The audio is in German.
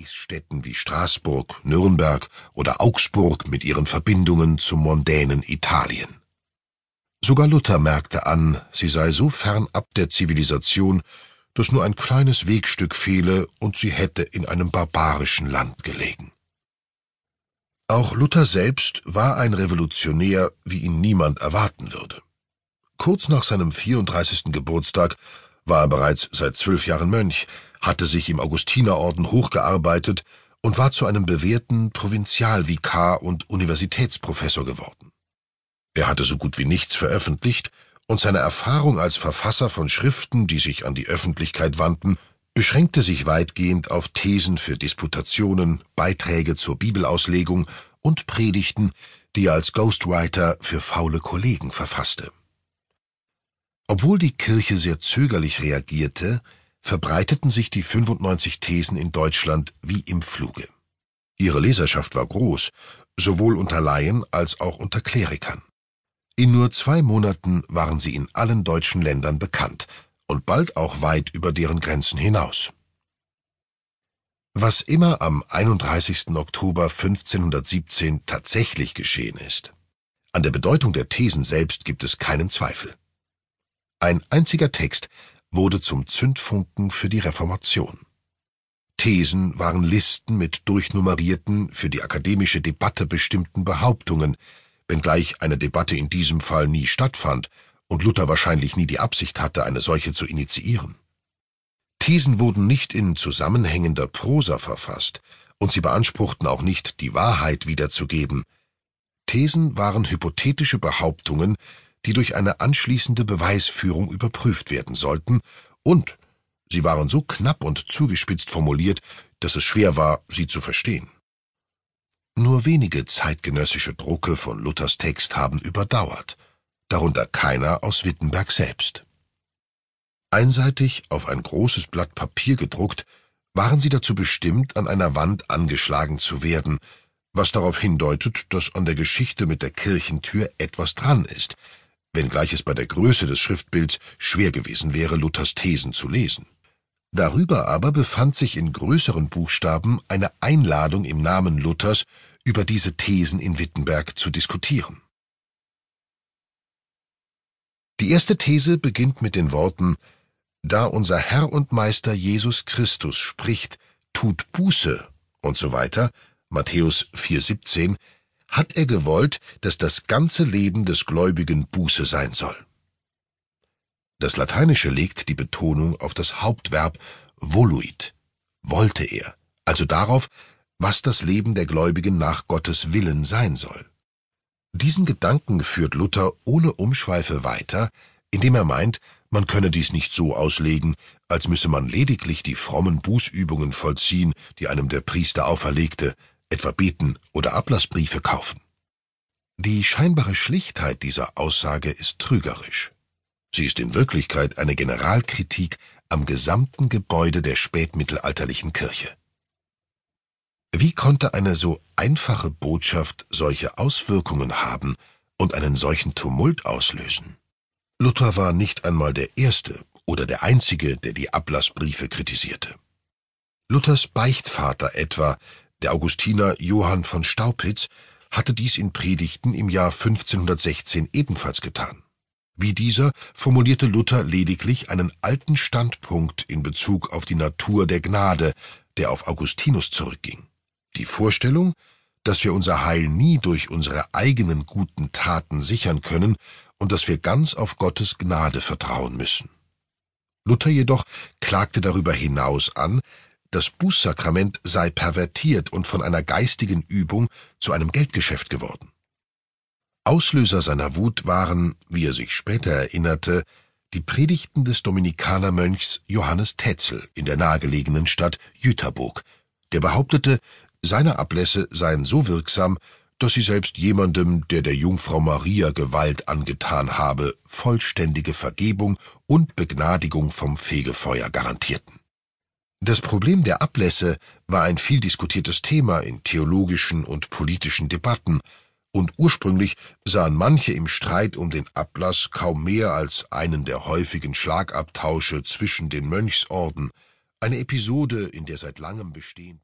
Reichsstädten wie Straßburg, Nürnberg oder Augsburg mit ihren Verbindungen zum mondänen Italien. Sogar Luther merkte an, sie sei so fernab der Zivilisation, dass nur ein kleines Wegstück fehle und sie hätte in einem barbarischen Land gelegen. Auch Luther selbst war ein Revolutionär, wie ihn niemand erwarten würde. Kurz nach seinem 34. Geburtstag war er bereits seit zwölf Jahren Mönch, hatte sich im Augustinerorden hochgearbeitet und war zu einem bewährten Provinzialvikar und Universitätsprofessor geworden. Er hatte so gut wie nichts veröffentlicht, und seine Erfahrung als Verfasser von Schriften, die sich an die Öffentlichkeit wandten, beschränkte sich weitgehend auf Thesen für Disputationen, Beiträge zur Bibelauslegung und Predigten, die er als Ghostwriter für faule Kollegen verfasste. Obwohl die Kirche sehr zögerlich reagierte, verbreiteten sich die 95 Thesen in Deutschland wie im Fluge. Ihre Leserschaft war groß, sowohl unter Laien als auch unter Klerikern. In nur zwei Monaten waren sie in allen deutschen Ländern bekannt und bald auch weit über deren Grenzen hinaus. Was immer am 31. Oktober 1517 tatsächlich geschehen ist, an der Bedeutung der Thesen selbst gibt es keinen Zweifel. Ein einziger Text wurde zum Zündfunken für die Reformation. Thesen waren Listen mit durchnummerierten, für die akademische Debatte bestimmten Behauptungen, wenngleich eine Debatte in diesem Fall nie stattfand und Luther wahrscheinlich nie die Absicht hatte, eine solche zu initiieren. Thesen wurden nicht in zusammenhängender Prosa verfasst, und sie beanspruchten auch nicht, die Wahrheit wiederzugeben. Thesen waren hypothetische Behauptungen, die durch eine anschließende Beweisführung überprüft werden sollten, und sie waren so knapp und zugespitzt formuliert, dass es schwer war, sie zu verstehen. Nur wenige zeitgenössische Drucke von Luthers Text haben überdauert, darunter keiner aus Wittenberg selbst. Einseitig auf ein großes Blatt Papier gedruckt, waren sie dazu bestimmt, an einer Wand angeschlagen zu werden, was darauf hindeutet, dass an der Geschichte mit der Kirchentür etwas dran ist, wenngleich es bei der Größe des Schriftbilds schwer gewesen wäre, Luthers Thesen zu lesen. Darüber aber befand sich in größeren Buchstaben eine Einladung im Namen Luthers, über diese Thesen in Wittenberg zu diskutieren. Die erste These beginnt mit den Worten Da unser Herr und Meister Jesus Christus spricht, tut Buße und so weiter, Matthäus 4,17, hat er gewollt, dass das ganze Leben des Gläubigen Buße sein soll. Das Lateinische legt die Betonung auf das Hauptverb voluit, wollte er, also darauf, was das Leben der Gläubigen nach Gottes Willen sein soll. Diesen Gedanken führt Luther ohne Umschweife weiter, indem er meint, man könne dies nicht so auslegen, als müsse man lediglich die frommen Bußübungen vollziehen, die einem der Priester auferlegte, etwa beten oder Ablassbriefe kaufen. Die scheinbare Schlichtheit dieser Aussage ist trügerisch. Sie ist in Wirklichkeit eine Generalkritik am gesamten Gebäude der spätmittelalterlichen Kirche. Wie konnte eine so einfache Botschaft solche Auswirkungen haben und einen solchen Tumult auslösen? Luther war nicht einmal der Erste oder der Einzige, der die Ablassbriefe kritisierte. Luthers Beichtvater etwa der Augustiner Johann von Staupitz hatte dies in Predigten im Jahr 1516 ebenfalls getan. Wie dieser formulierte Luther lediglich einen alten Standpunkt in Bezug auf die Natur der Gnade, der auf Augustinus zurückging. Die Vorstellung, dass wir unser Heil nie durch unsere eigenen guten Taten sichern können und dass wir ganz auf Gottes Gnade vertrauen müssen. Luther jedoch klagte darüber hinaus an, das Bußsakrament sei pervertiert und von einer geistigen Übung zu einem Geldgeschäft geworden. Auslöser seiner Wut waren, wie er sich später erinnerte, die Predigten des Dominikanermönchs Johannes Tetzel in der nahegelegenen Stadt Jüterburg, der behauptete, seine Ablässe seien so wirksam, dass sie selbst jemandem, der der Jungfrau Maria Gewalt angetan habe, vollständige Vergebung und Begnadigung vom Fegefeuer garantierten. Das Problem der Ablässe war ein viel diskutiertes Thema in theologischen und politischen Debatten, und ursprünglich sahen manche im Streit um den Ablass kaum mehr als einen der häufigen Schlagabtausche zwischen den Mönchsorden, eine Episode in der seit langem bestehenden